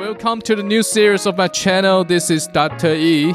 Welcome to the new series of my channel. This is Dr. E.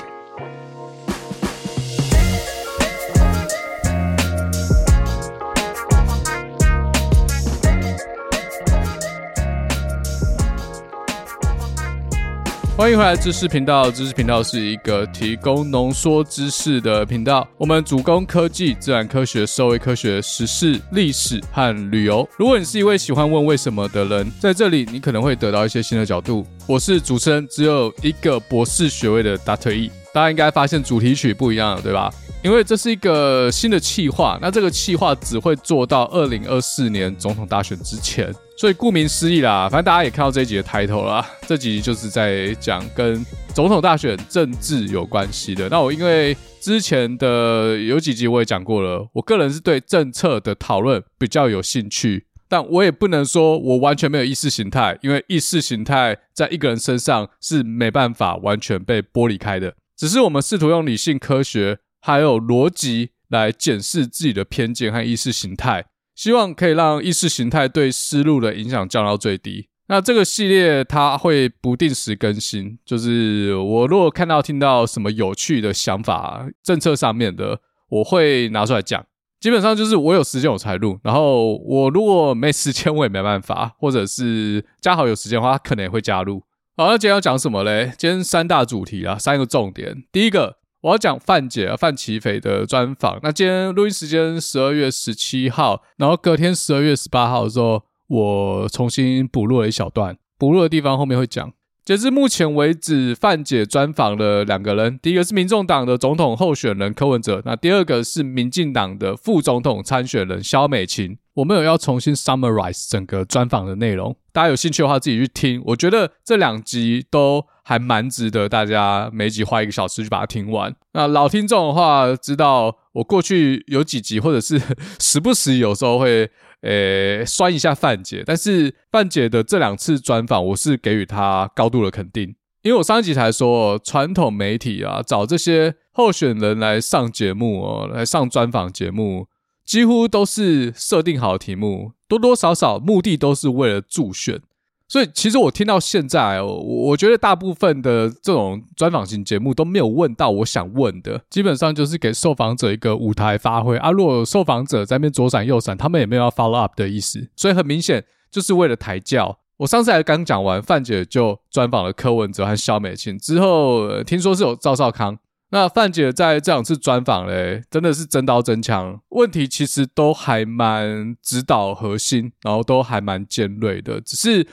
欢迎回来知识频道。知识频道是一个提供浓缩知识的频道。我们主攻科技、自然科学、社会科学、时事、历史和旅游。如果你是一位喜欢问为什么的人，在这里你可能会得到一些新的角度。我是主持人，只有一个博士学位的 Dr. E。大家应该发现主题曲不一样了，对吧？因为这是一个新的企划，那这个企划只会做到二零二四年总统大选之前。所以顾名思义啦，反正大家也看到这一集的 title 啦，这集就是在讲跟总统大选政治有关系的。那我因为之前的有几集我也讲过了，我个人是对政策的讨论比较有兴趣，但我也不能说我完全没有意识形态，因为意识形态在一个人身上是没办法完全被剥离开的。只是我们试图用理性、科学还有逻辑来检视自己的偏见和意识形态。希望可以让意识形态对思路的影响降到最低。那这个系列它会不定时更新，就是我如果看到听到什么有趣的想法，政策上面的，我会拿出来讲。基本上就是我有时间我才录，然后我如果没时间我也没办法，或者是嘉豪有时间的话，他可能也会加入。好，那今天要讲什么嘞？今天三大主题啊，三个重点。第一个。我要讲范姐范琪斐的专访。那今天录音时间十二月十七号，然后隔天十二月十八号的时候，我重新补录了一小段。补录的地方后面会讲。截至目前为止，范姐专访了两个人，第一个是民众党的总统候选人柯文哲，那第二个是民进党的副总统参选人萧美琴。我没有要重新 summarize 整个专访的内容，大家有兴趣的话自己去听。我觉得这两集都还蛮值得大家每集花一个小时去把它听完。那老听众的话，知道我过去有几集，或者是 时不时有时候会诶酸一下范姐，但是范姐的这两次专访，我是给予她高度的肯定，因为我上一集才说，传统媒体啊找这些候选人来上节目哦，来上专访节目。几乎都是设定好的题目，多多少少目的都是为了助选。所以其实我听到现在，我我觉得大部分的这种专访型节目都没有问到我想问的，基本上就是给受访者一个舞台发挥啊。如果受访者在那边左闪右闪，他们也没有要 follow up 的意思，所以很明显就是为了抬轿。我上次还刚讲完，范姐就专访了柯文哲和萧美琴，之后听说是有赵少康。那范姐在这两次专访嘞，真的是真刀真枪，问题其实都还蛮指导核心，然后都还蛮尖锐的。只是，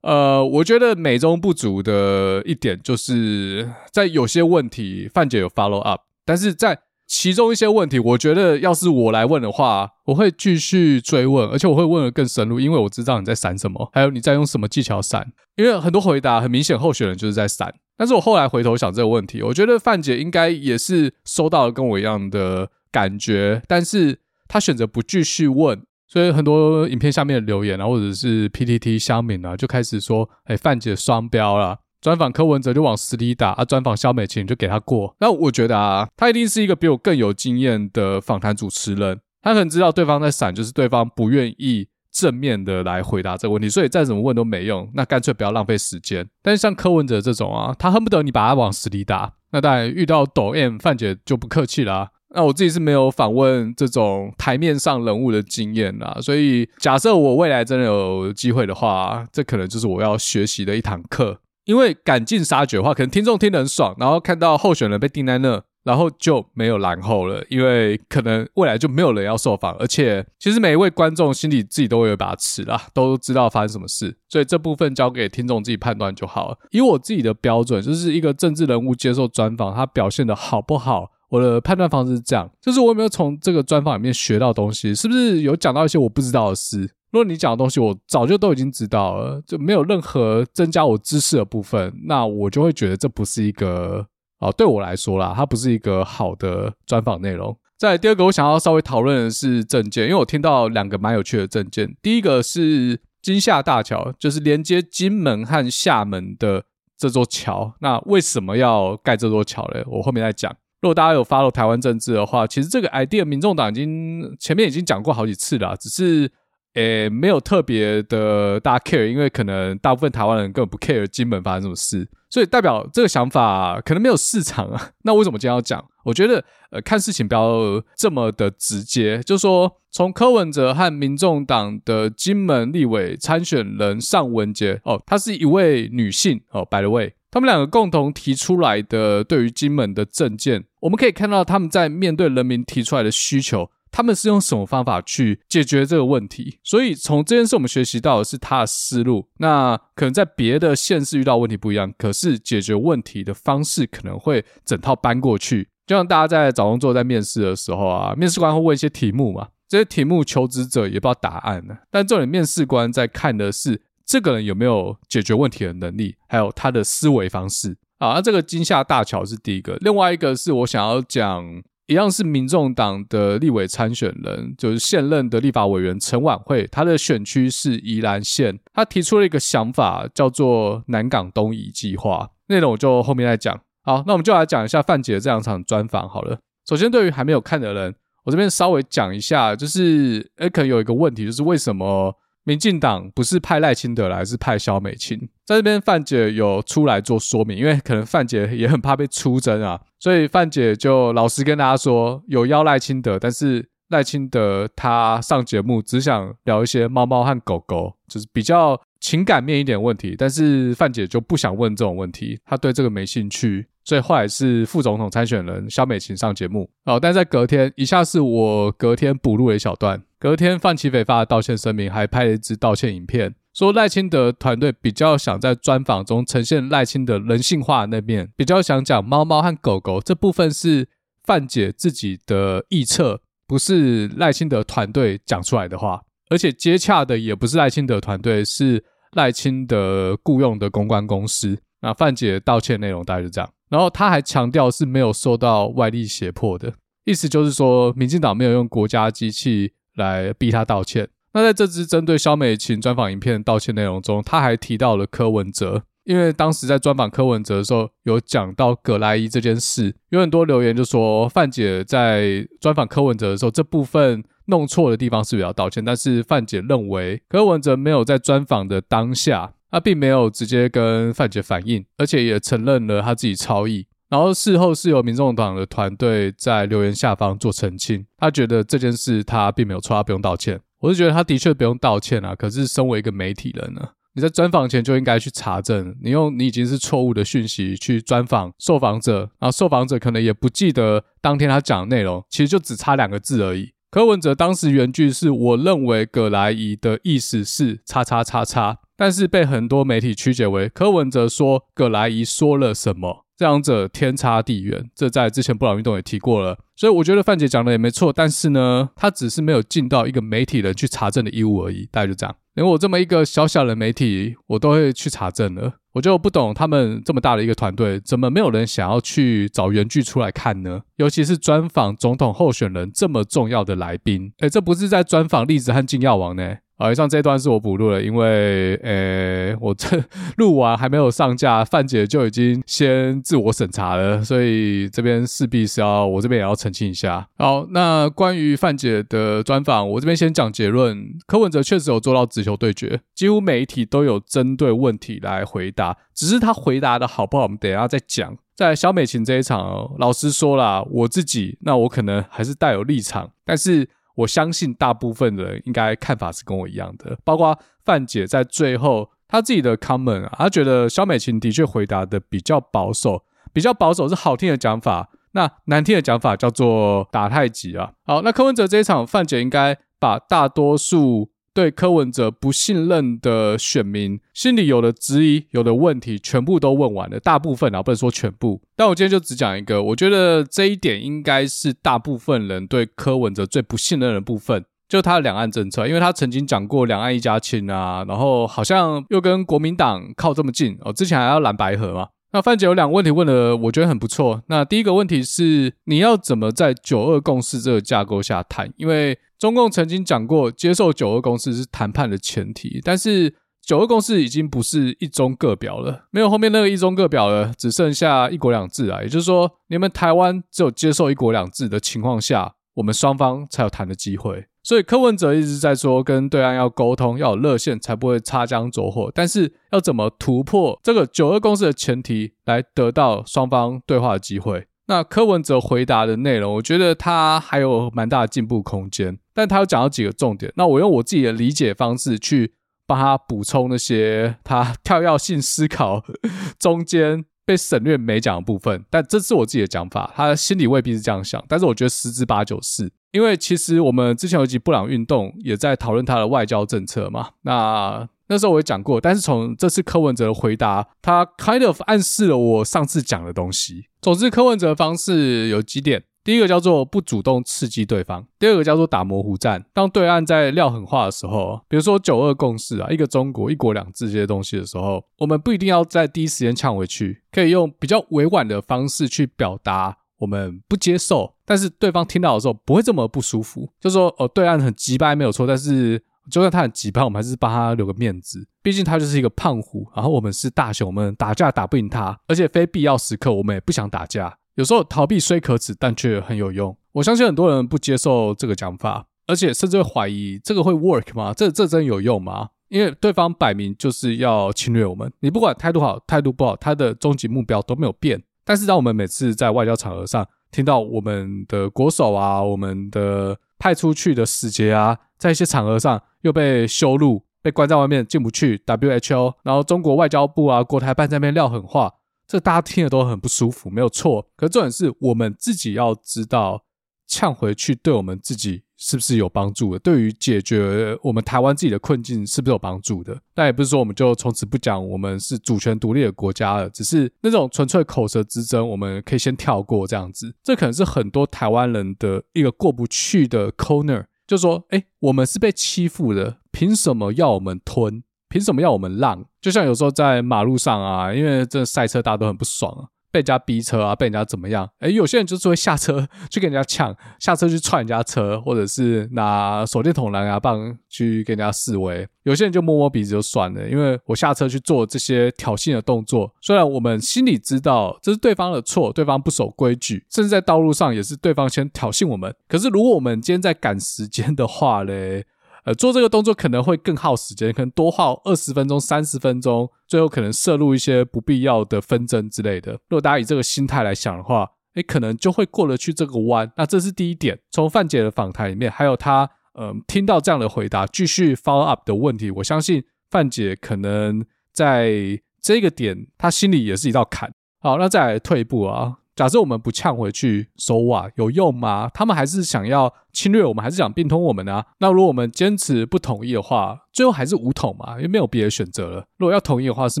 呃，我觉得美中不足的一点，就是在有些问题范姐有 follow up，但是在其中一些问题，我觉得要是我来问的话，我会继续追问，而且我会问的更深入，因为我知道你在闪什么，还有你在用什么技巧闪。因为很多回答很明显，候选人就是在闪。但是我后来回头想这个问题，我觉得范姐应该也是收到了跟我一样的感觉，但是她选择不继续问，所以很多影片下面的留言啊，或者是 PTT 乡民啊，就开始说：“哎，范姐双标了。”专访柯文哲就往死里打啊，专访萧美琴就给他过。那我觉得啊，他一定是一个比我更有经验的访谈主持人，他可能知道对方在闪，就是对方不愿意。正面的来回答这个问题，所以再怎么问都没用，那干脆不要浪费时间。但是像柯文哲这种啊，他恨不得你把他往死里打。那当然遇到抖 M 范姐就不客气啦、那我自己是没有访问这种台面上人物的经验啦，所以假设我未来真的有机会的话，这可能就是我要学习的一堂课。因为赶尽杀绝的话，可能听众听得很爽，然后看到候选人被定在那。然后就没有然后了，因为可能未来就没有人要受访，而且其实每一位观众心里自己都会有把尺啦，都知道发生什么事，所以这部分交给听众自己判断就好了。以我自己的标准，就是一个政治人物接受专访，他表现的好不好，我的判断方式是这样，就是我有没有从这个专访里面学到东西，是不是有讲到一些我不知道的事？如果你讲的东西我早就都已经知道了，就没有任何增加我知识的部分，那我就会觉得这不是一个。哦，对我来说啦，它不是一个好的专访内容。再来第二个，我想要稍微讨论的是证件，因为我听到两个蛮有趣的证件。第一个是金厦大桥，就是连接金门和厦门的这座桥。那为什么要盖这座桥呢？我后面再讲。如果大家有 follow 台湾政治的话，其实这个 idea 民众党已经前面已经讲过好几次了，只是诶，没有特别的大家 care，因为可能大部分台湾人根本不 care 金门发生什么事，所以代表这个想法可能没有市场啊。那为什么今天要讲？我觉得，呃，看事情不要这么的直接，就说，从柯文哲和民众党的金门立委参选人尚雯婕，哦，她是一位女性，哦，by the way，他们两个共同提出来的对于金门的政见，我们可以看到他们在面对人民提出来的需求。他们是用什么方法去解决这个问题？所以从这件事我们学习到的是他的思路。那可能在别的县市遇到问题不一样，可是解决问题的方式可能会整套搬过去。就像大家在找工作、在面试的时候啊，面试官会问一些题目嘛，这些题目求职者也不知道答案呢。但重点面试官在看的是这个人有没有解决问题的能力，还有他的思维方式啊。那这个金厦大桥是第一个，另外一个是我想要讲。一样是民众党的立委参选人，就是现任的立法委员陈琬惠，他的选区是宜兰县，他提出了一个想法，叫做南港东移计划。内容我就后面再讲。好，那我们就来讲一下范姐这两场专访好了。首先，对于还没有看的人，我这边稍微讲一下，就是诶，可能有一个问题，就是为什么？民进党不是派赖清德来，是派萧美琴。在这边，范姐有出来做说明，因为可能范姐也很怕被出征啊，所以范姐就老实跟大家说，有邀赖清德，但是赖清德他上节目只想聊一些猫猫和狗狗，就是比较情感面一点问题，但是范姐就不想问这种问题，她对这个没兴趣。所以后来是副总统参选人萧美琴上节目哦，但在隔天，以下是我隔天补录的一小段。隔天范琪斐发的道歉声明，还拍了一支道歉影片，说赖清德团队比较想在专访中呈现赖清德人性化那面，比较想讲猫猫和狗狗这部分是范姐自己的臆测，不是赖清德团队讲出来的话，而且接洽的也不是赖清德团队，是赖清德雇佣的公关公司。那范姐道歉内容大概是这样。然后他还强调是没有受到外力胁迫的，意思就是说，民进党没有用国家机器来逼他道歉。那在这支针对萧美琴专访影片的道歉内容中，他还提到了柯文哲，因为当时在专访柯文哲的时候，有讲到葛莱伊这件事，有很多留言就说范姐在专访柯文哲的时候，这部分弄错的地方是不是要道歉？但是范姐认为柯文哲没有在专访的当下。他并没有直接跟范姐反映，而且也承认了他自己超译。然后事后是由民众党的团队在留言下方做澄清，他觉得这件事他并没有错，他不用道歉。我是觉得他的确不用道歉啊，可是身为一个媒体人呢，你在专访前就应该去查证，你用你已经是错误的讯息去专访受访者，然后受访者可能也不记得当天他讲的内容，其实就只差两个字而已。柯文哲当时原句是我认为葛莱仪的意思是叉叉叉叉。但是被很多媒体曲解为柯文哲说葛莱仪说了什么，这两者天差地远。这在之前布朗运动也提过了，所以我觉得范姐讲的也没错。但是呢，他只是没有尽到一个媒体人去查证的义务而已。大概就这样，连我这么一个小小的媒体，我都会去查证了。我就不懂他们这么大的一个团队，怎么没有人想要去找原剧出来看呢？尤其是专访总统候选人这么重要的来宾，诶，这不是在专访栗子和金耀王呢？好，以上这一段是我补录的，因为呃，我这录完还没有上架，范姐就已经先自我审查了，所以这边势必是要我这边也要澄清一下。好，那关于范姐的专访，我这边先讲结论。柯文哲确实有做到直球对决，几乎每一题都有针对问题来回答，只是他回答的好不好，我们等一下再讲。在萧美琴这一场，老实说啦，我自己那我可能还是带有立场，但是。我相信大部分人应该看法是跟我一样的，包括范姐在最后她自己的 comment 啊，她觉得萧美琴的确回答的比较保守，比较保守是好听的讲法，那难听的讲法叫做打太极啊。好，那柯文哲这一场，范姐应该把大多数。对柯文哲不信任的选民心里有的质疑、有的问题，全部都问完了。大部分啊，不能说全部。但我今天就只讲一个，我觉得这一点应该是大部分人对柯文哲最不信任的部分，就他的两岸政策，因为他曾经讲过两岸一家亲啊，然后好像又跟国民党靠这么近哦，之前还要蓝白合嘛。那范姐有两个问题问的，我觉得很不错。那第一个问题是，你要怎么在九二共识这个架构下谈？因为中共曾经讲过，接受九二共识是谈判的前提，但是九二共识已经不是一中各表了，没有后面那个一中各表了，只剩下一国两制啊。也就是说，你们台湾只有接受一国两制的情况下，我们双方才有谈的机会。所以柯文哲一直在说，跟对岸要沟通，要有热线，才不会擦枪走火。但是要怎么突破这个九二共识的前提，来得到双方对话的机会？那柯文哲回答的内容，我觉得他还有蛮大的进步空间。但他有讲到几个重点，那我用我自己的理解方式去帮他补充那些他跳跃性思考 中间被省略没讲的部分。但这是我自己的讲法，他心里未必是这样想，但是我觉得十之八九是。因为其实我们之前有一集布朗运动也在讨论他的外交政策嘛，那那时候我也讲过，但是从这次柯文哲的回答，他 kind of 暗示了我上次讲的东西。总之，柯文哲的方式有几点：第一个叫做不主动刺激对方；第二个叫做打模糊战，当对岸在撂狠话的时候，比如说九二共识啊、一个中国、一国两制这些东西的时候，我们不一定要在第一时间呛回去，可以用比较委婉的方式去表达。我们不接受，但是对方听到的时候不会这么不舒服。就说哦，对岸很急掰没有错，但是就算他很急掰，我们还是帮他留个面子。毕竟他就是一个胖虎，然后我们是大熊，我们打架打不赢他，而且非必要时刻我们也不想打架。有时候逃避虽可耻，但却很有用。我相信很多人不接受这个讲法，而且甚至会怀疑这个会 work 吗？这这真有用吗？因为对方摆明就是要侵略我们，你不管态度好态度不好，他的终极目标都没有变。但是，当我们每次在外交场合上听到我们的国手啊、我们的派出去的使节啊，在一些场合上又被羞辱、被关在外面进不去，WHO，然后中国外交部啊、国台办在那边撂狠话，这大家听了都很不舒服，没有错。可是重点是我们自己要知道，呛回去对我们自己。是不是有帮助的？对于解决我们台湾自己的困境，是不是有帮助的？但也不是说我们就从此不讲我们是主权独立的国家了，只是那种纯粹口舌之争，我们可以先跳过这样子。这可能是很多台湾人的一个过不去的 corner，就说：哎，我们是被欺负的，凭什么要我们吞？凭什么要我们让？就像有时候在马路上啊，因为这赛车大家都很不爽啊。被人家逼车啊，被人家怎么样？诶，有些人就是会下车 去跟人家抢，下车去踹人家车，或者是拿手电筒、蓝牙棒去跟人家示威。有些人就摸摸鼻子就算了，因为我下车去做这些挑衅的动作，虽然我们心里知道这是对方的错，对方不守规矩，甚至在道路上也是对方先挑衅我们。可是如果我们今天在赶时间的话嘞？呃，做这个动作可能会更耗时间，可能多耗二十分钟、三十分钟，最后可能涉入一些不必要的纷争之类的。如果大家以这个心态来想的话，诶，可能就会过得去这个弯。那这是第一点。从范姐的访谈里面，还有她嗯、呃、听到这样的回答，继续 follow up 的问题，我相信范姐可能在这个点，她心里也是一道坎。好，那再来退一步啊。假设我们不呛回去，so what，有用吗？他们还是想要侵略我们，还是想并吞我们呢、那如果我们坚持不同意的话，最后还是武统嘛，因为没有别的选择了。如果要同意的话，是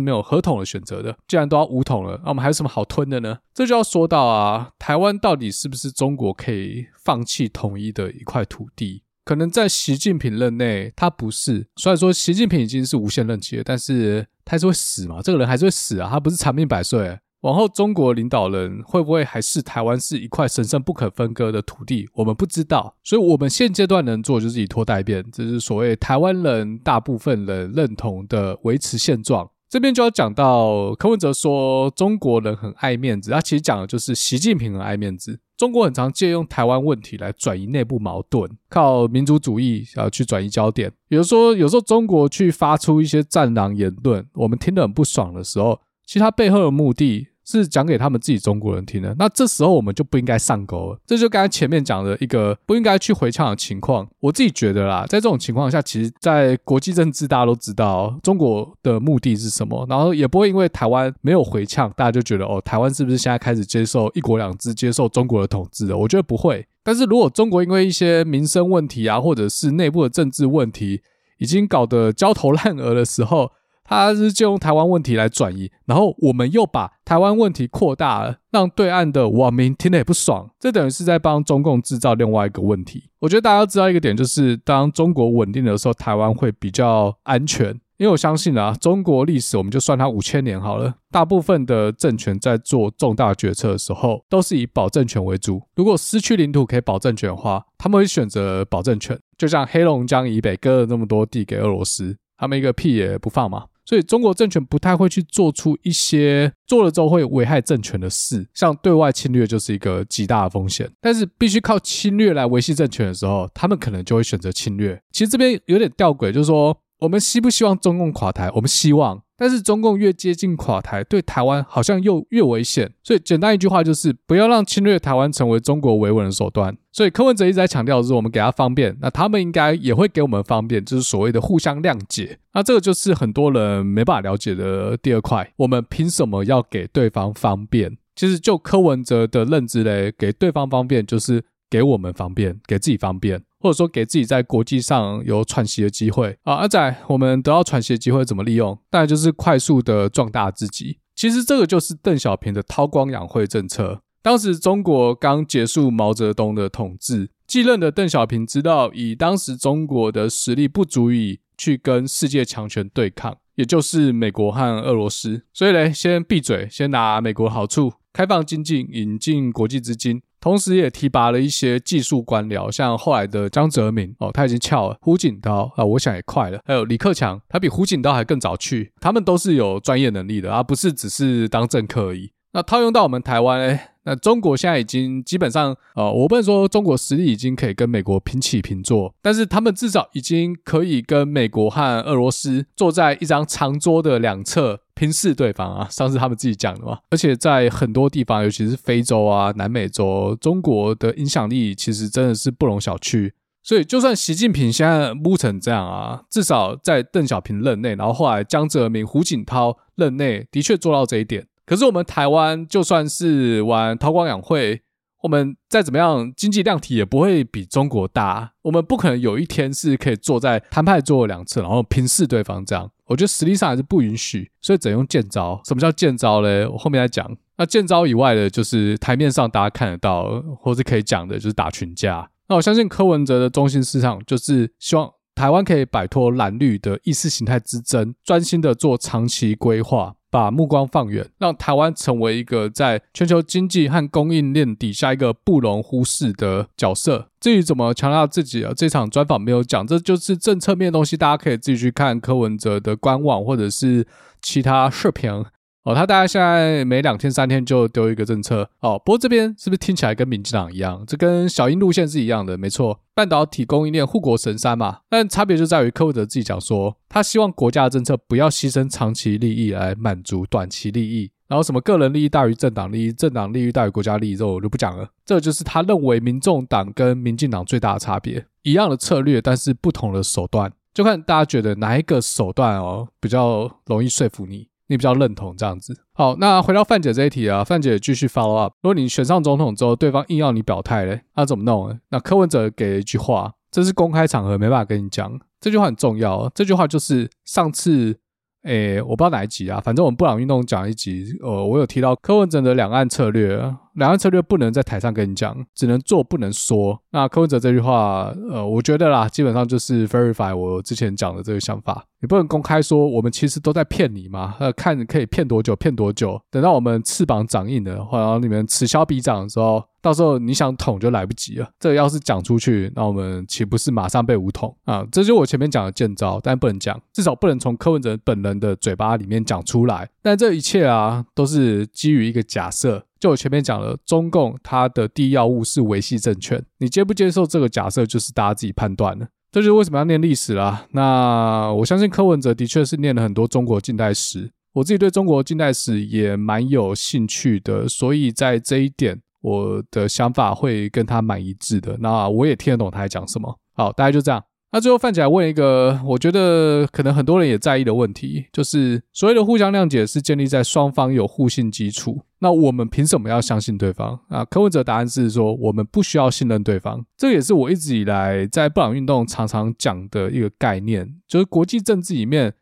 没有合统的选择的。既然都要武统了，那我们还有什么好吞的呢？这就要说到啊，台湾到底是不是中国可以放弃统一的一块土地？可能在习近平任内，他不是。虽然说习近平已经是无限任期了，但是他还是会死嘛？这个人还是会死啊，他不是长命百岁。往后，中国领导人会不会还是台湾是一块神圣不可分割的土地？我们不知道，所以我们现阶段能做就是以拖代变，这是所谓台湾人大部分人认同的维持现状。这边就要讲到柯文哲说中国人很爱面子，他其实讲的就是习近平很爱面子。中国很常借用台湾问题来转移内部矛盾，靠民族主义啊去转移焦点。比如说，有时候中国去发出一些战狼言论，我们听得很不爽的时候，其实他背后的目的。是讲给他们自己中国人听的，那这时候我们就不应该上钩了。这就刚才前面讲的一个不应该去回呛的情况。我自己觉得啦，在这种情况下，其实，在国际政治大家都知道中国的目的是什么，然后也不会因为台湾没有回呛，大家就觉得哦，台湾是不是现在开始接受一国两制，接受中国的统治了？我觉得不会。但是如果中国因为一些民生问题啊，或者是内部的政治问题，已经搞得焦头烂额的时候，他是就用台湾问题来转移，然后我们又把台湾问题扩大了，让对岸的网民听得也不爽，这等于是在帮中共制造另外一个问题。我觉得大家要知道一个点，就是当中国稳定的时候，台湾会比较安全。因为我相信啊，中国历史我们就算它五千年好了，大部分的政权在做重大决策的时候，都是以保政权为主。如果失去领土可以保政权的话，他们会选择保政权。就像黑龙江以北割了那么多地给俄罗斯，他们一个屁也不放嘛。所以中国政权不太会去做出一些做了之后会危害政权的事，像对外侵略就是一个极大的风险。但是必须靠侵略来维系政权的时候，他们可能就会选择侵略。其实这边有点吊诡，就是说我们希不希望中共垮台？我们希望。但是中共越接近垮台，对台湾好像又越危险。所以简单一句话就是，不要让侵略台湾成为中国维稳的手段。所以柯文哲一直在强调的是，我们给他方便，那他们应该也会给我们方便，就是所谓的互相谅解。那这个就是很多人没办法了解的第二块。我们凭什么要给对方方便？其实就柯文哲的认知嘞，给对方方便就是给我们方便，给自己方便。或者说给自己在国际上有喘息的机会啊，阿仔，我们得到喘息的机会怎么利用？当然就是快速的壮大自己。其实这个就是邓小平的韬光养晦政策。当时中国刚结束毛泽东的统治，继任的邓小平知道以当时中国的实力不足以去跟世界强权对抗，也就是美国和俄罗斯，所以嘞，先闭嘴，先拿美国的好处，开放经济，引进国际资金。同时也提拔了一些技术官僚，像后来的江泽民哦，他已经翘了；胡锦涛啊，我想也快了。还有李克强，他比胡锦涛还更早去。他们都是有专业能力的，而不是只是当政客而已。那套用到我们台湾呢？那中国现在已经基本上，呃，我不能说中国实力已经可以跟美国平起平坐，但是他们至少已经可以跟美国和俄罗斯坐在一张长桌的两侧平视对方啊。上次他们自己讲的嘛，而且在很多地方，尤其是非洲啊、南美洲，中国的影响力其实真的是不容小觑。所以，就算习近平现在撸成这样啊，至少在邓小平任内，然后后来江泽民、胡锦涛任内，的确做到这一点。可是我们台湾就算是玩韬光养晦，我们再怎么样经济量体也不会比中国大。我们不可能有一天是可以坐在谈判桌两侧，然后平视对方这样。我觉得实力上还是不允许，所以只能用剑招。什么叫剑招嘞？我后面再讲。那剑招以外的，就是台面上大家看得到或是可以讲的，就是打群架。那我相信柯文哲的中心思想就是希望台湾可以摆脱蓝绿的意识形态之争，专心的做长期规划。把目光放远，让台湾成为一个在全球经济和供应链底下一个不容忽视的角色。至于怎么强调自己啊，这场专访没有讲，这就是政策面的东西，大家可以自己去看柯文哲的官网或者是其他视频。哦，他大概现在每两天三天就丢一个政策哦。不过这边是不是听起来跟民进党一样？这跟小英路线是一样的，没错，半导体供应链护国神山嘛。但差别就在于柯文哲自己讲说，他希望国家的政策不要牺牲长期利益来满足短期利益，然后什么个人利益大于政党利益，政党利益大于国家利益，这我就不讲了。这就是他认为民众党跟民进党最大的差别，一样的策略，但是不同的手段，就看大家觉得哪一个手段哦比较容易说服你。你比较认同这样子。好，那回到范姐这一题啊，范姐继续 follow up。如果你选上总统之后，对方硬要你表态嘞，那怎么弄？那柯文哲给了一句话，这是公开场合，没办法跟你讲。这句话很重要，这句话就是上次。诶，我不知道哪一集啊，反正我们布朗运动讲一集，呃，我有提到柯文哲的两岸策略，两岸策略不能在台上跟你讲，只能做不能说。那柯文哲这句话，呃，我觉得啦，基本上就是 verify 我之前讲的这个想法，你不能公开说我们其实都在骗你嘛，呃，看可以骗多久，骗多久，等到我们翅膀长硬了，或者你们此消彼长的时候。到时候你想捅就来不及了。这个要是讲出去，那我们岂不是马上被武统啊？这就我前面讲的见招，但不能讲，至少不能从柯文哲本人的嘴巴里面讲出来。但这一切啊，都是基于一个假设。就我前面讲了，中共它的第一要务是维系政权。你接不接受这个假设，就是大家自己判断了。这就是为什么要念历史啦。那我相信柯文哲的确是念了很多中国近代史，我自己对中国近代史也蛮有兴趣的，所以在这一点。我的想法会跟他蛮一致的，那我也听得懂他在讲什么。好，大概就这样。那最后范姐来问一个，我觉得可能很多人也在意的问题，就是所谓的互相谅解是建立在双方有互信基础。那我们凭什么要相信对方？啊，柯文哲答案是说，我们不需要信任对方。这也是我一直以来在布朗运动常常讲的一个概念，就是国际政治里面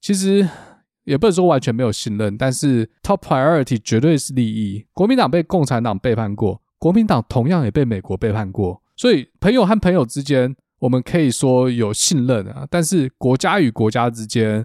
其实。也不能说完全没有信任，但是 top priority 绝对是利益。国民党被共产党背叛过，国民党同样也被美国背叛过，所以朋友和朋友之间，我们可以说有信任啊。但是国家与国家之间，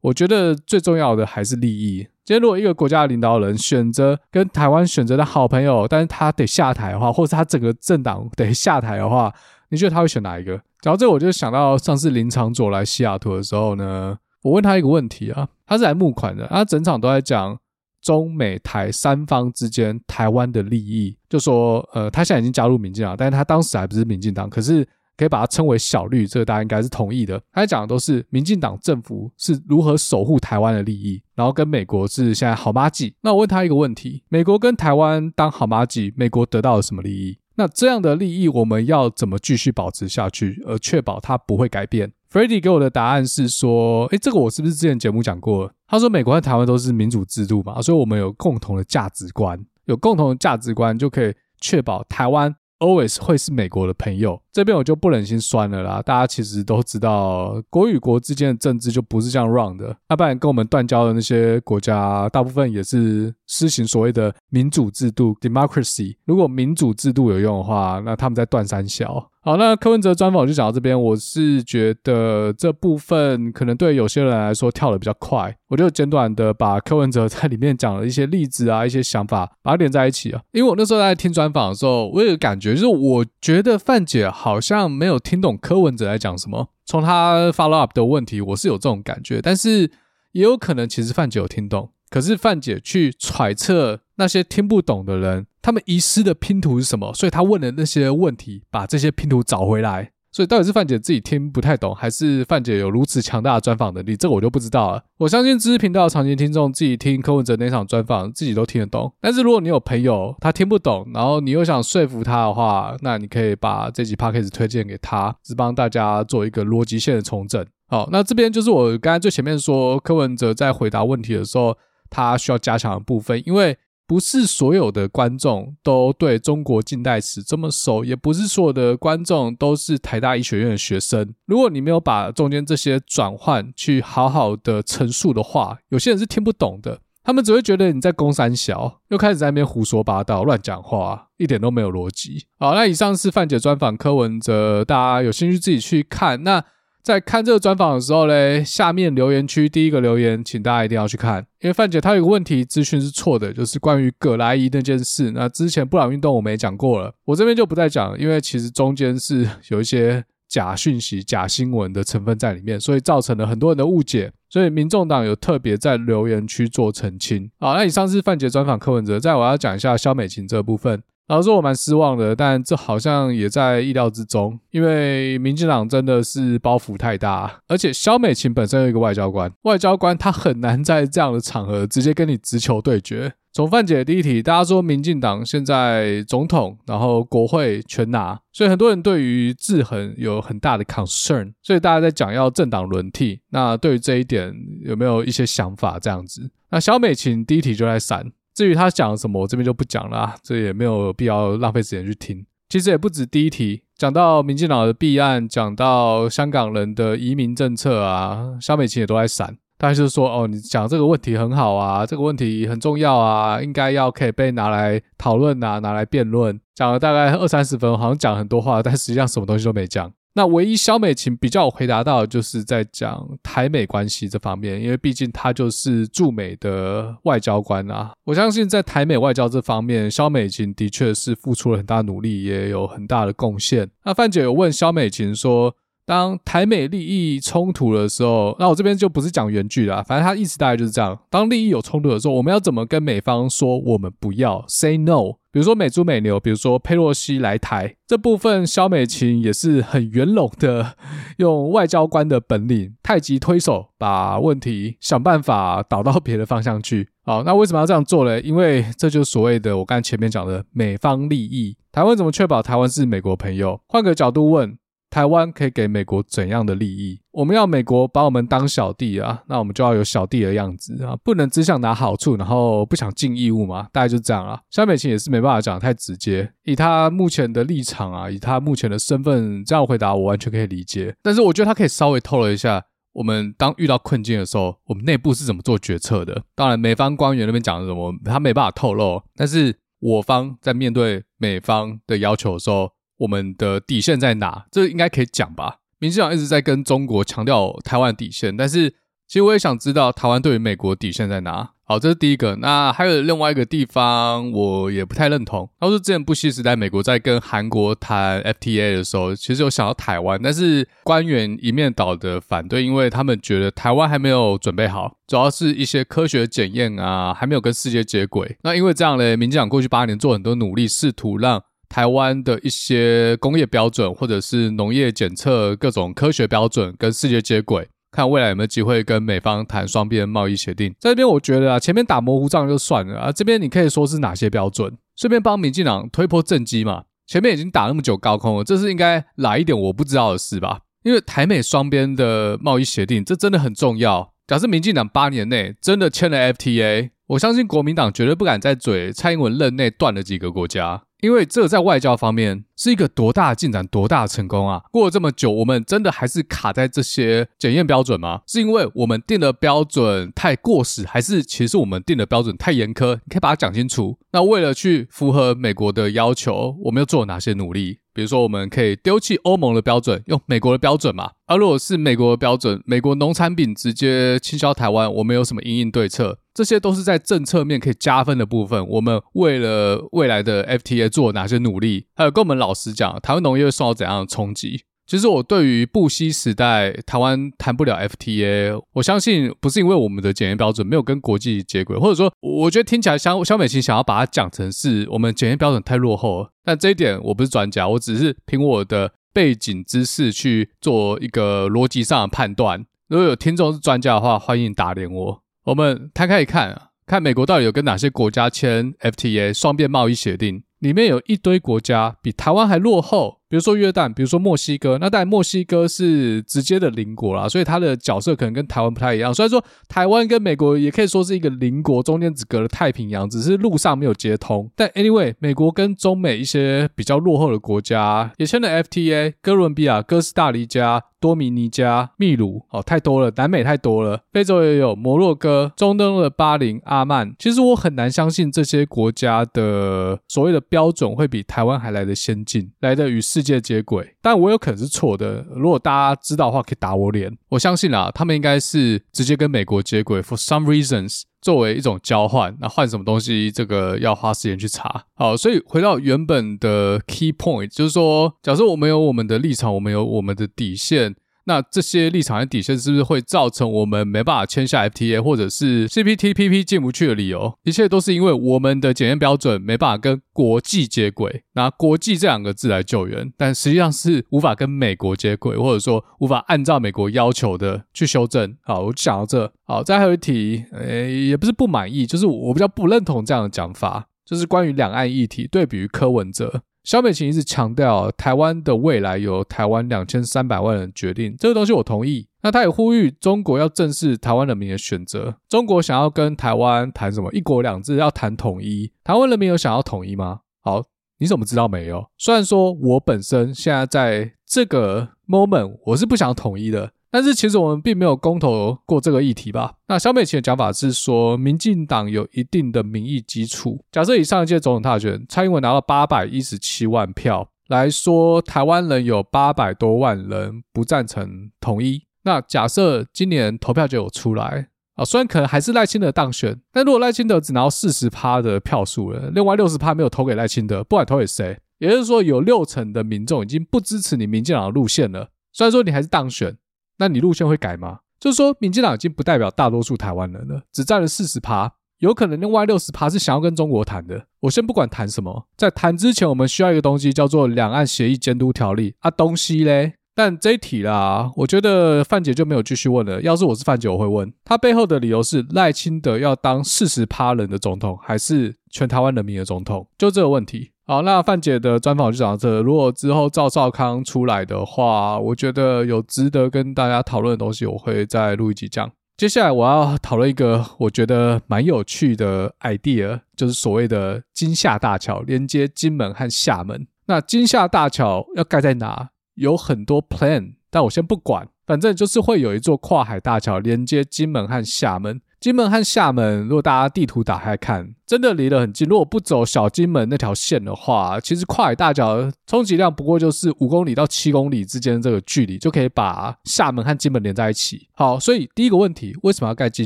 我觉得最重要的还是利益。今天如果一个国家的领导人选择跟台湾选择的好朋友，但是他得下台的话，或者他整个政党得下台的话，你觉得他会选哪一个？然后这我就想到上次林长佐来西雅图的时候呢。我问他一个问题啊，他是来募款的，他整场都在讲中美台三方之间台湾的利益，就说呃，他现在已经加入民进党，但是他当时还不是民进党，可是。可以把它称为小绿，这个大家应该是同意的。他讲的都是民进党政府是如何守护台湾的利益，然后跟美国是现在好麻吉。那我问他一个问题：美国跟台湾当好麻吉，美国得到了什么利益？那这样的利益我们要怎么继续保持下去，而确保它不会改变？Freddy 给我的答案是说：诶，这个我是不是之前节目讲过？他说美国和台湾都是民主制度嘛，所以我们有共同的价值观，有共同的价值观就可以确保台湾。always 会是美国的朋友，这边我就不忍心酸了啦。大家其实都知道，国与国之间的政治就不是这样 run 的。要不然跟我们断交的那些国家，大部分也是施行所谓的民主制度 （democracy）。如果民主制度有用的话，那他们在断三小。好，那柯文哲专访就讲到这边。我是觉得这部分可能对有些人来说跳得比较快，我就简短的把柯文哲在里面讲的一些例子啊、一些想法，把它连在一起啊。因为我那时候在听专访的时候，我有个感觉，就是我觉得范姐好像没有听懂柯文哲在讲什么。从他 follow up 的问题，我是有这种感觉，但是也有可能其实范姐有听懂。可是范姐去揣测那些听不懂的人，他们遗失的拼图是什么？所以他问的那些问题，把这些拼图找回来。所以到底是范姐自己听不太懂，还是范姐有如此强大的专访能力？这个我就不知道了。我相信知识频道的长期听众自己听柯文哲那场专访，自己都听得懂。但是如果你有朋友他听不懂，然后你又想说服他的话，那你可以把这集 podcast 推荐给他，是帮大家做一个逻辑线的重整。好，那这边就是我刚才最前面说柯文哲在回答问题的时候。他需要加强的部分，因为不是所有的观众都对中国近代史这么熟，也不是所有的观众都是台大医学院的学生。如果你没有把中间这些转换去好好的陈述的话，有些人是听不懂的，他们只会觉得你在攻三小，又开始在那边胡说八道、乱讲话，一点都没有逻辑。好，那以上是范姐专访柯文哲，大家有兴趣自己去看。那。在看这个专访的时候嘞，下面留言区第一个留言，请大家一定要去看，因为范姐她有一个问题资讯是错的，就是关于葛莱仪那件事。那之前布朗运动我们也讲过了，我这边就不再讲，因为其实中间是有一些假讯息、假新闻的成分在里面，所以造成了很多人的误解。所以民众党有特别在留言区做澄清。好，那以上是范姐专访柯文哲，再我要讲一下萧美琴这部分。老实说，我蛮失望的，但这好像也在意料之中，因为民进党真的是包袱太大，而且萧美琴本身有一个外交官，外交官他很难在这样的场合直接跟你直球对决。从范姐的第一题，大家说民进党现在总统，然后国会全拿，所以很多人对于制衡有很大的 concern，所以大家在讲要政党轮替。那对于这一点有没有一些想法？这样子，那萧美琴第一题就在闪。至于他讲什么，我这边就不讲了啊，这也没有必要浪费时间去听。其实也不止第一题，讲到民进党的弊案，讲到香港人的移民政策啊，萧美琴也都在闪。大概就是说，哦，你讲这个问题很好啊，这个问题很重要啊，应该要可以被拿来讨论啊，拿来辩论。讲了大概二三十分，好像讲很多话，但实际上什么东西都没讲。那唯一萧美琴比较有回答到，就是在讲台美关系这方面，因为毕竟他就是驻美的外交官啊。我相信在台美外交这方面，萧美琴的确是付出了很大努力，也有很大的贡献。那范姐有问萧美琴说，当台美利益冲突的时候，那我这边就不是讲原句啦，反正他意思大概就是这样：当利益有冲突的时候，我们要怎么跟美方说我们不要 say no？比如说美猪美牛，比如说佩洛西来台这部分，萧美琴也是很圆融的，用外交官的本领，太极推手，把问题想办法导到别的方向去。好，那为什么要这样做呢？因为这就是所谓的我刚才前面讲的美方利益。台湾怎么确保台湾是美国朋友？换个角度问。台湾可以给美国怎样的利益？我们要美国把我们当小弟啊，那我们就要有小弟的样子啊，不能只想拿好处，然后不想尽义务嘛。大概就这样啊。肖美琴也是没办法讲得太直接，以他目前的立场啊，以他目前的身份，这样回答我完全可以理解。但是我觉得他可以稍微透露一下，我们当遇到困境的时候，我们内部是怎么做决策的。当然，美方官员那边讲的什么，他没办法透露。但是我方在面对美方的要求的时候，我们的底线在哪？这应该可以讲吧？民进党一直在跟中国强调台湾底线，但是其实我也想知道台湾对于美国底线在哪？好，这是第一个。那还有另外一个地方，我也不太认同。他说之前不惜时代，美国在跟韩国谈 FTA 的时候，其实有想到台湾，但是官员一面倒的反对，因为他们觉得台湾还没有准备好，主要是一些科学检验啊，还没有跟世界接轨。那因为这样嘞，民进党过去八年做很多努力，试图让台湾的一些工业标准或者是农业检测各种科学标准跟世界接轨。看未来有没有机会跟美方谈双边贸易协定，在这边我觉得啊，前面打模糊仗就算了啊，这边你可以说是哪些标准，顺便帮民进党推波正击嘛。前面已经打那么久高空了，这是应该来一点我不知道的事吧？因为台美双边的贸易协定，这真的很重要。假设民进党八年内真的签了 FTA，我相信国民党绝对不敢再嘴蔡英文任内断了几个国家。因为这在外交方面是一个多大的进展，多大的成功啊！过了这么久，我们真的还是卡在这些检验标准吗？是因为我们定的标准太过时，还是其实我们定的标准太严苛？你可以把它讲清楚。那为了去符合美国的要求，我们又做了哪些努力？比如说，我们可以丢弃欧盟的标准，用美国的标准嘛？而如果是美国的标准，美国农产品直接倾销台湾，我们有什么因应对策？这些都是在政策面可以加分的部分。我们为了未来的 FTA 做哪些努力？还有跟我们老老实讲，台湾农业会受到怎样的冲击？其实我对于布希时代台湾谈不了 FTA，我相信不是因为我们的检验标准没有跟国际接轨，或者说我觉得听起来萧萧美琴想要把它讲成是我们检验标准太落后了。但这一点我不是专家，我只是凭我的背景知识去做一个逻辑上的判断。如果有听众是专家的话，欢迎打脸我。我们摊开一看，看美国到底有跟哪些国家签 FTA 双边贸易协定，里面有一堆国家比台湾还落后。比如说约旦，比如说墨西哥，那当然墨西哥是直接的邻国啦，所以它的角色可能跟台湾不太一样。虽然说台湾跟美国也可以说是一个邻国，中间只隔了太平洋，只是路上没有接通。但 anyway，美国跟中美一些比较落后的国家也签了 FTA，哥伦比亚、哥斯达黎加、多米尼加、秘鲁，哦，太多了，南美太多了，非洲也有摩洛哥、中东的巴林、阿曼。其实我很难相信这些国家的所谓的标准会比台湾还来得先进，来得与世界接轨，但我有可能是错的。如果大家知道的话，可以打我脸。我相信啊，他们应该是直接跟美国接轨，for some reasons，作为一种交换。那换什么东西，这个要花时间去查。好，所以回到原本的 key point，就是说，假设我们有我们的立场，我们有我们的底线。那这些立场和底线是不是会造成我们没办法签下 FTA 或者是 CPTPP 进不去的理由？一切都是因为我们的检验标准没办法跟国际接轨，拿国际这两个字来救援，但实际上是无法跟美国接轨，或者说无法按照美国要求的去修正。好，我就讲到这。好，再还有一题，诶，也不是不满意，就是我比较不认同这样的讲法，就是关于两岸议题对比于柯文哲。萧美琴一直强调，台湾的未来由台湾两千三百万人决定，这个东西我同意。那他也呼吁中国要正视台湾人民的选择。中国想要跟台湾谈什么？一国两制，要谈统一。台湾人民有想要统一吗？好，你怎么知道没有？虽然说我本身现在在这个 moment，我是不想统一的。但是其实我们并没有公投过这个议题吧？那萧美琴的讲法是说，民进党有一定的民意基础。假设以上一届总统大选，蔡英文拿到八百一十七万票来说，台湾人有八百多万人不赞成统一。那假设今年投票就有出来啊，虽然可能还是赖清德当选，但如果赖清德只拿到四十趴的票数了，另外六十趴没有投给赖清德，不管投给谁，也就是说有六成的民众已经不支持你民进党的路线了。虽然说你还是当选。那你路线会改吗？就是说，民进党已经不代表大多数台湾人了，只占了四十趴，有可能另外六十趴是想要跟中国谈的。我先不管谈什么，在谈之前，我们需要一个东西叫做《两岸协议监督条例》啊，东西嘞。但这一题啦，我觉得范姐就没有继续问了。要是我是范姐，我会问他背后的理由是赖清德要当四十趴人的总统，还是全台湾人民的总统？就这个问题。好，那范姐的专访就讲到这。如果之后赵少康出来的话，我觉得有值得跟大家讨论的东西，我会再录一集讲。接下来我要讨论一个我觉得蛮有趣的 idea，就是所谓的金厦大桥连接金门和厦门。那金厦大桥要盖在哪？有很多 plan，但我先不管，反正就是会有一座跨海大桥连接金门和厦门。金门和厦门，如果大家地图打开看，真的离得很近。如果不走小金门那条线的话，其实跨海大桥充其量不过就是五公里到七公里之间这个距离，就可以把厦门和金门连在一起。好，所以第一个问题，为什么要盖金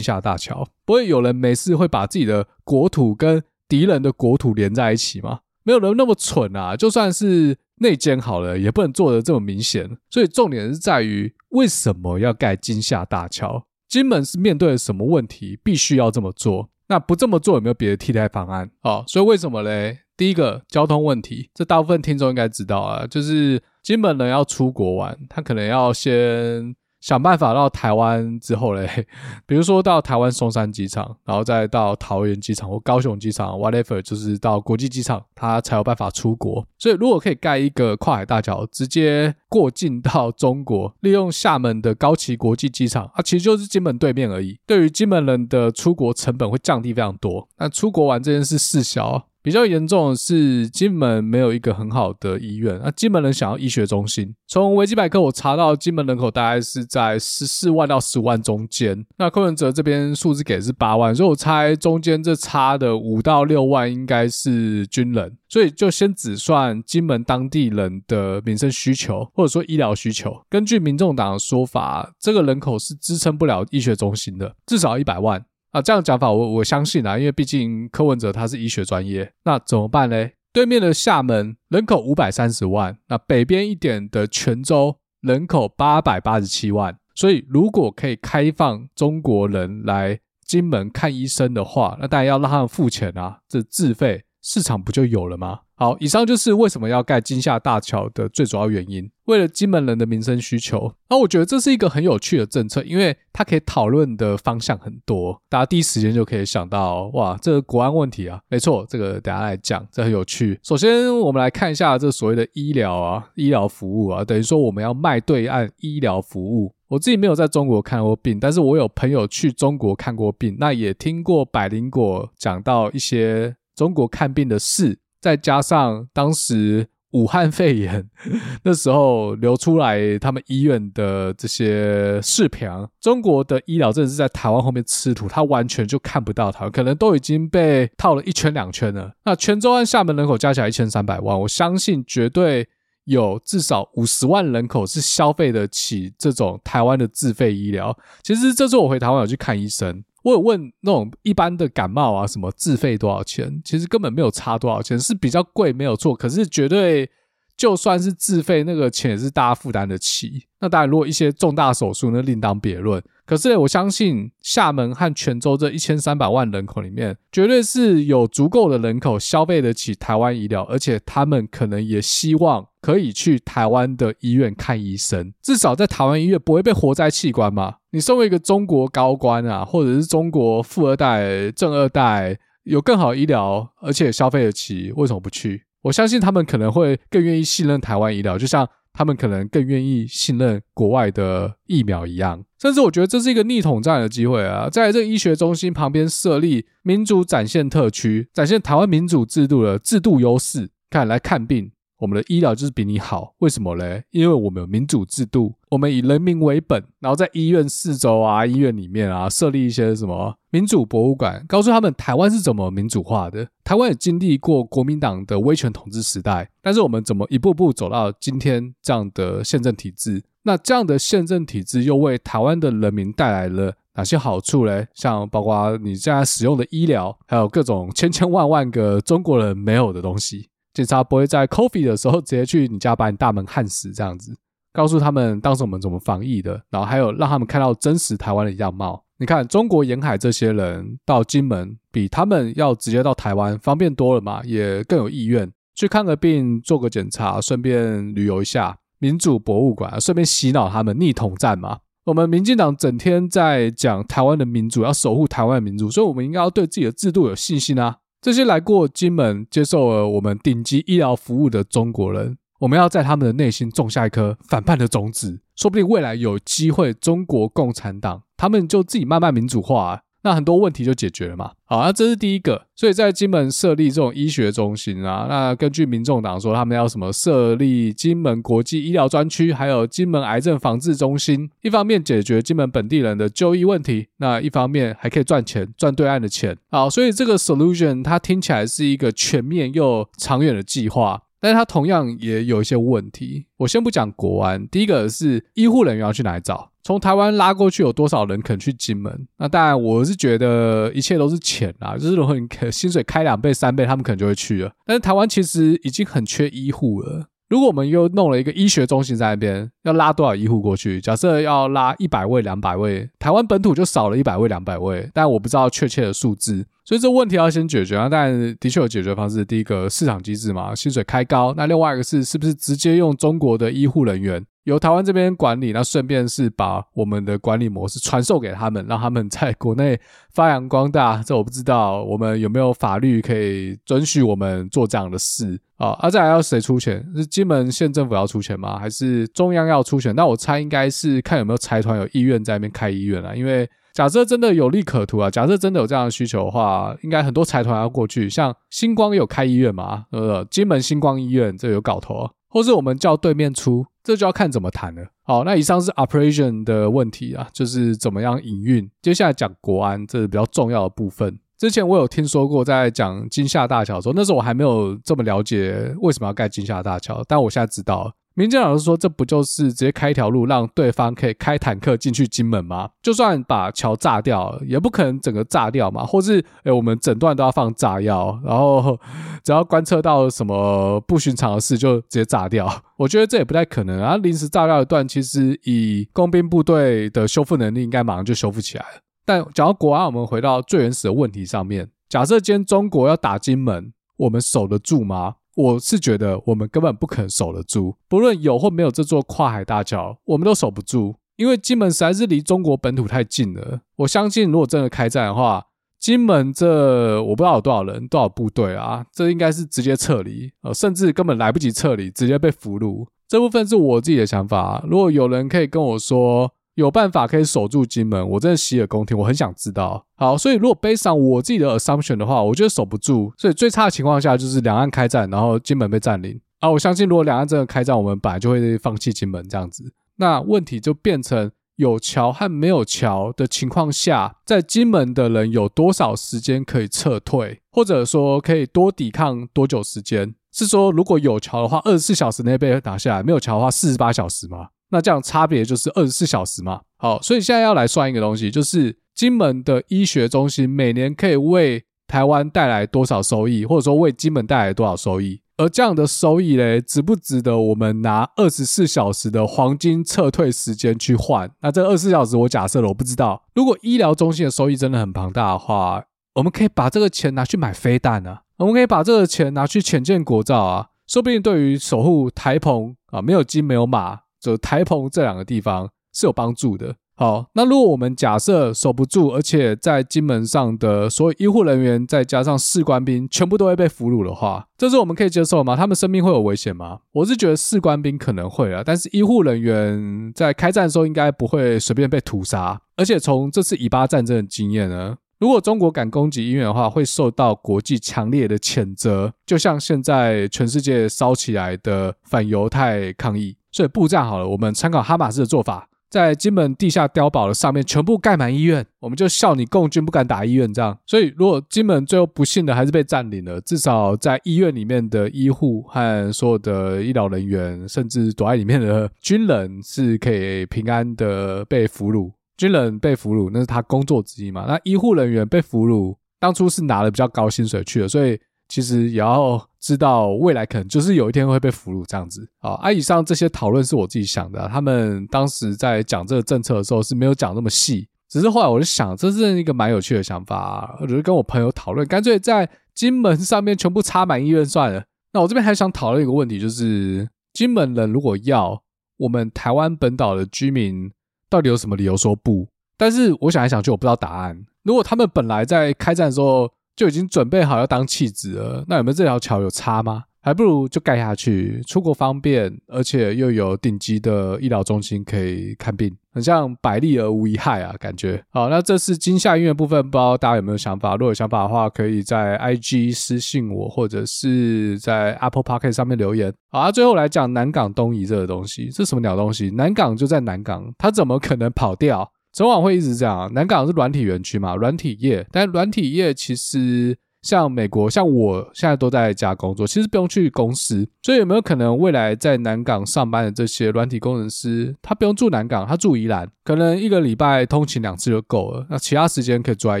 厦大桥？不会有人没事会把自己的国土跟敌人的国土连在一起吗？没有人那么蠢啊！就算是。内奸好了，也不能做得这么明显，所以重点是在于为什么要盖金厦大桥？金门是面对了什么问题，必须要这么做？那不这么做有没有别的替代方案？哦，所以为什么嘞？第一个交通问题，这大部分听众应该知道啊，就是金门人要出国玩，他可能要先。想办法到台湾之后嘞，比如说到台湾松山机场，然后再到桃园机场或高雄机场，whatever，就是到国际机场，他才有办法出国。所以如果可以盖一个跨海大桥，直接过境到中国，利用厦门的高崎国际机场，啊，其实就是金门对面而已。对于金门人的出国成本会降低非常多。那出国玩这件事事小。比较严重的是，金门没有一个很好的医院。那金门人想要医学中心，从维基百科我查到，金门人口大概是在十四万到十五万中间。那柯文哲这边数字给的是八万，所以我猜中间这差的五到六万应该是军人。所以就先只算金门当地人的民生需求，或者说医疗需求。根据民众党的说法，这个人口是支撑不了医学中心的，至少一百万。啊，这样讲法我我相信啊，因为毕竟柯文哲他是医学专业，那怎么办呢？对面的厦门人口五百三十万，那北边一点的泉州人口八百八十七万，所以如果可以开放中国人来金门看医生的话，那当然要让他们付钱啊，这自费市场不就有了吗？好，以上就是为什么要盖金厦大桥的最主要原因，为了金门人的民生需求。那我觉得这是一个很有趣的政策，因为它可以讨论的方向很多，大家第一时间就可以想到，哇，这个国安问题啊，没错，这个等下来讲，这很有趣。首先，我们来看一下这所谓的医疗啊，医疗服务啊，等于说我们要卖对岸医疗服务。我自己没有在中国看过病，但是我有朋友去中国看过病，那也听过百灵果讲到一些中国看病的事。再加上当时武汉肺炎 那时候流出来，他们医院的这些视频，中国的医疗真的是在台湾后面吃土，他完全就看不到台湾，可能都已经被套了一圈两圈了。那泉州和厦门人口加起来一千三百万，我相信绝对有至少五十万人口是消费得起这种台湾的自费医疗。其实这次我回台湾有去看医生。我有问那种一般的感冒啊，什么自费多少钱？其实根本没有差多少钱，是比较贵没有错。可是绝对就算是自费，那个钱也是大家负担得起。那当然，如果一些重大手术，那另当别论。可是我相信厦门和泉州这一千三百万人口里面，绝对是有足够的人口消费得起台湾医疗，而且他们可能也希望可以去台湾的医院看医生，至少在台湾医院不会被活摘器官嘛。你身为一个中国高官啊，或者是中国富二代、正二代，有更好医疗，而且消费得起，为什么不去？我相信他们可能会更愿意信任台湾医疗，就像。他们可能更愿意信任国外的疫苗一样，甚至我觉得这是一个逆统战的机会啊！在这个医学中心旁边设立民主展现特区，展现台湾民主制度的制度优势，看来看病。我们的医疗就是比你好，为什么嘞？因为我们有民主制度，我们以人民为本，然后在医院四周啊、医院里面啊设立一些什么民主博物馆，告诉他们台湾是怎么民主化的。台湾也经历过国民党的威权统治时代，但是我们怎么一步步走到今天这样的宪政体制？那这样的宪政体制又为台湾的人民带来了哪些好处嘞？像包括你现在使用的医疗，还有各种千千万万个中国人没有的东西。警察不会在 coffee 的时候直接去你家把你大门焊死，这样子告诉他们当时我们怎么防疫的，然后还有让他们看到真实台湾的样貌。你看中国沿海这些人到金门，比他们要直接到台湾方便多了嘛，也更有意愿去看个病、做个检查，顺便旅游一下民主博物馆，顺便洗脑他们逆统战嘛。我们民进党整天在讲台湾的民主，要守护台湾的民主，所以我们应该要对自己的制度有信心啊。这些来过金门接受了我们顶级医疗服务的中国人，我们要在他们的内心种下一颗反叛的种子，说不定未来有机会，中国共产党他们就自己慢慢民主化，那很多问题就解决了嘛。好，那这是第一个。所以在金门设立这种医学中心啊，那根据民众党说，他们要什么设立金门国际医疗专区，还有金门癌症防治中心，一方面解决金门本地人的就医问题，那一方面还可以赚钱，赚对岸的钱。好，所以这个 solution 它听起来是一个全面又长远的计划。但是它同样也有一些问题。我先不讲国安，第一个是医护人员要去哪里找？从台湾拉过去有多少人肯去金门？那当然，我是觉得一切都是钱啊，就是如果你薪水开两倍、三倍，他们可能就会去了。但是台湾其实已经很缺医护了。如果我们又弄了一个医学中心在那边，要拉多少医护过去？假设要拉一百位、两百位，台湾本土就少了一百位、两百位，但我不知道确切的数字。所以这问题要先解决啊，但的确有解决方式。第一个市场机制嘛，薪水开高。那另外一个是，是不是直接用中国的医护人员由台湾这边管理？那顺便是把我们的管理模式传授给他们，让他们在国内发扬光大。这我不知道，我们有没有法律可以准许我们做这样的事啊？啊，再来要谁出钱？是金门县政府要出钱吗？还是中央要出钱？那我猜应该是看有没有财团有意愿在那边开医院啊，因为。假设真的有利可图啊，假设真的有这样的需求的话，应该很多财团要过去。像星光有开医院嘛？呃，金门星光医院这有搞头，或是我们叫对面出，这就要看怎么谈了。好，那以上是 operation 的问题啊，就是怎么样营运。接下来讲国安，这是比较重要的部分。之前我有听说过，在讲金厦大桥的时候，那时候我还没有这么了解为什么要盖金厦大桥，但我现在知道。民进党是说，这不就是直接开一条路，让对方可以开坦克进去金门吗？就算把桥炸掉，也不可能整个炸掉嘛。或是，诶我们整段都要放炸药，然后只要观测到什么不寻常的事，就直接炸掉。我觉得这也不太可能啊。临时炸掉一段，其实以工兵部队的修复能力，应该马上就修复起来了。但讲到国安，我们回到最原始的问题上面。假设今天中国要打金门，我们守得住吗？我是觉得我们根本不可能守得住，不论有或没有这座跨海大桥，我们都守不住，因为金门实在是离中国本土太近了。我相信，如果真的开战的话，金门这我不知道有多少人、多少部队啊，这应该是直接撤离，呃，甚至根本来不及撤离，直接被俘虏。这部分是我自己的想法。如果有人可以跟我说，有办法可以守住金门，我真的洗耳恭听。我很想知道。好，所以如果背上我自己的 assumption 的话，我觉得守不住。所以最差的情况下就是两岸开战，然后金门被占领。啊，我相信如果两岸真的开战，我们本来就会放弃金门这样子。那问题就变成有桥和没有桥的情况下，在金门的人有多少时间可以撤退，或者说可以多抵抗多久时间？是说如果有桥的话，二十四小时内被打下来；没有桥的话，四十八小时吗？那这样差别就是二十四小时嘛。好，所以现在要来算一个东西，就是金门的医学中心每年可以为台湾带来多少收益，或者说为金门带来多少收益。而这样的收益嘞，值不值得我们拿二十四小时的黄金撤退时间去换？那这二十四小时我假设了，我不知道。如果医疗中心的收益真的很庞大的话，我们可以把这个钱拿去买飞弹啊，我们可以把这个钱拿去潜舰国造啊，说不定对于守护台澎啊，没有金没有马。就台澎这两个地方是有帮助的。好，那如果我们假设守不住，而且在金门上的所有医护人员再加上士官兵全部都会被俘虏的话，这是我们可以接受吗？他们生命会有危险吗？我是觉得士官兵可能会啊，但是医护人员在开战的时候应该不会随便被屠杀。而且从这次以巴战争的经验呢，如果中国敢攻击医院的话，会受到国际强烈的谴责，就像现在全世界烧起来的反犹太抗议。所以布这样好了，我们参考哈马斯的做法，在金门地下碉堡的上面全部盖满医院，我们就笑你共军不敢打医院这样。所以如果金门最后不幸的还是被占领了，至少在医院里面的医护和所有的医疗人员，甚至躲在里面的军人是可以平安的被俘虏。军人被俘虏那是他工作之一嘛？那医护人员被俘虏，当初是拿了比较高薪水去的，所以。其实也要知道，未来可能就是有一天会被俘虏这样子。好，啊，以上这些讨论是我自己想的，他们当时在讲这个政策的时候是没有讲那么细，只是后来我就想，这是一个蛮有趣的想法，我就跟我朋友讨论，干脆在金门上面全部插满医院算了。那我这边还想讨论一个问题，就是金门人如果要，我们台湾本岛的居民到底有什么理由说不？但是我想来想去，我不知道答案。如果他们本来在开战的时候，就已经准备好要当弃子了，那有没有这条桥有差吗？还不如就盖下去，出国方便，而且又有顶级的医疗中心可以看病，很像百利而无一害啊，感觉。好，那这是惊吓音乐部分，不知道大家有没有想法？如果有想法的话，可以在 IG 私信我，或者是在 Apple Podcast 上面留言。好，啊，最后来讲南港东移这个东西，这什么鸟东西？南港就在南港，它怎么可能跑掉？昨晚会一直这样。南港是软体园区嘛，软体业，但软体业其实。像美国，像我现在都在家工作，其实不用去公司，所以有没有可能未来在南港上班的这些软体工程师，他不用住南港，他住宜兰，可能一个礼拜通勤两次就够了，那其他时间可以住在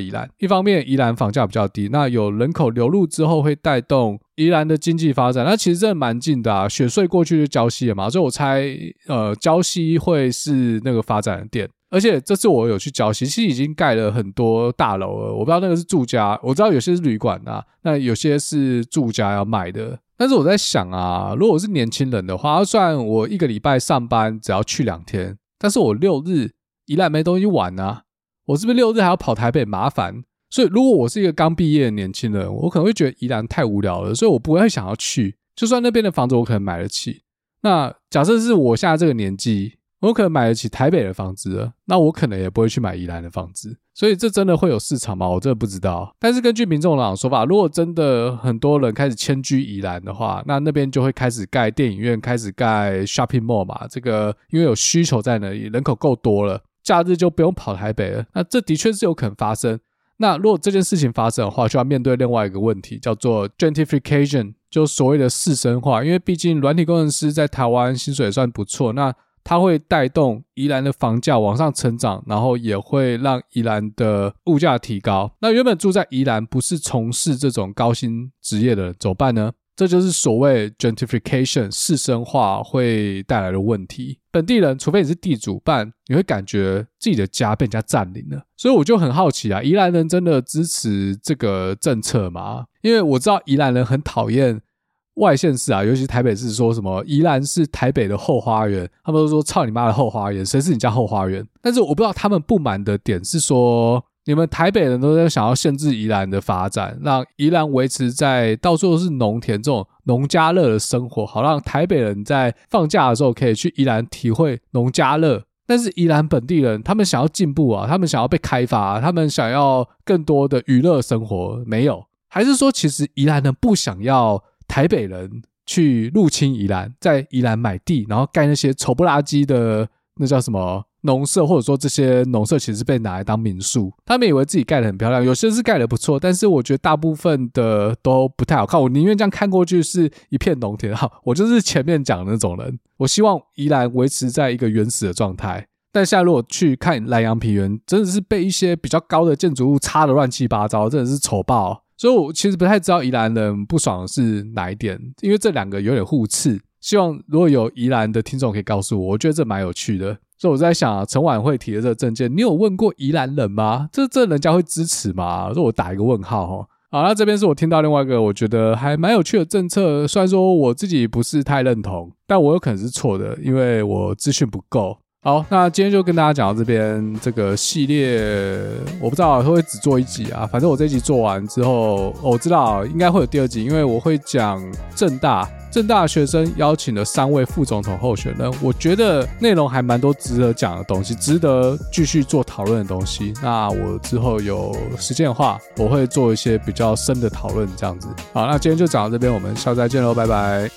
宜兰。一方面，宜兰房价比较低，那有人口流入之后会带动宜兰的经济发展，那其实真的蛮近的啊，雪隧过去就礁溪了嘛，所以我猜，呃，礁溪会是那个发展的点。而且这次我有去交，其实已经盖了很多大楼了。我不知道那个是住家，我知道有些是旅馆啊，那有些是住家要卖的。但是我在想啊，如果我是年轻人的话，算我一个礼拜上班只要去两天，但是我六日宜兰没东西玩啊，我是不是六日还要跑台北麻烦？所以如果我是一个刚毕业的年轻人，我可能会觉得宜兰太无聊了，所以我不会想要去。就算那边的房子我可能买得起，那假设是我现在这个年纪。我可能买得起台北的房子，那我可能也不会去买宜兰的房子，所以这真的会有市场吗？我真的不知道。但是根据民众党的说法，如果真的很多人开始迁居宜兰的话，那那边就会开始盖电影院，开始盖 shopping mall 嘛。这个因为有需求在那里，人口够多了，假日就不用跑台北了。那这的确是有可能发生。那如果这件事情发生的话，就要面对另外一个问题，叫做 gentrification，就所谓的士绅化。因为毕竟软体工程师在台湾薪水也算不错，那它会带动宜兰的房价往上成长，然后也会让宜兰的物价提高。那原本住在宜兰不是从事这种高薪职业的人怎么办呢？这就是所谓 gentrification 士绅化会带来的问题。本地人，除非你是地主办，你会感觉自己的家被人家占领了。所以我就很好奇啊，宜兰人真的支持这个政策吗？因为我知道宜兰人很讨厌。外县市啊，尤其台北市，说什么宜兰是台北的后花园，他们都说操你妈的后花园，谁是你家后花园？但是我不知道他们不满的点是说，你们台北人都在想要限制宜兰的发展，让宜兰维持在到处都是农田这种农家乐的生活，好让台北人在放假的时候可以去宜兰体会农家乐。但是宜兰本地人他们想要进步啊，他们想要被开发，他们想要更多的娱乐生活，没有？还是说其实宜兰人不想要？台北人去入侵宜兰，在宜兰买地，然后盖那些丑不拉几的那叫什么农舍，或者说这些农舍其实被拿来当民宿。他们以为自己盖得很漂亮，有些是盖得不错，但是我觉得大部分的都不太好看。我宁愿这样看过去是一片农田。哈，我就是前面讲的那种人。我希望宜兰维持在一个原始的状态。但现在如果去看兰阳平原，真的是被一些比较高的建筑物插得乱七八糟，真的是丑爆。所以，我其实不太知道宜兰人不爽的是哪一点，因为这两个有点互斥。希望如果有宜兰的听众可以告诉我，我觉得这蛮有趣的。所以我在想啊，陈琬惠提的这个政见，你有问过宜兰人吗？这这人家会支持吗？所以我打一个问号哈。好，那这边是我听到另外一个我觉得还蛮有趣的政策，虽然说我自己不是太认同，但我有可能是错的，因为我资讯不够。好，那今天就跟大家讲到这边。这个系列我不知道会不会只做一集啊，反正我这一集做完之后，我知道应该会有第二集，因为我会讲正大正大学生邀请了三位副总统候选人，我觉得内容还蛮多值得讲的东西，值得继续做讨论的东西。那我之后有时间的话，我会做一些比较深的讨论，这样子。好，那今天就讲到这边，我们下次再见喽，拜拜。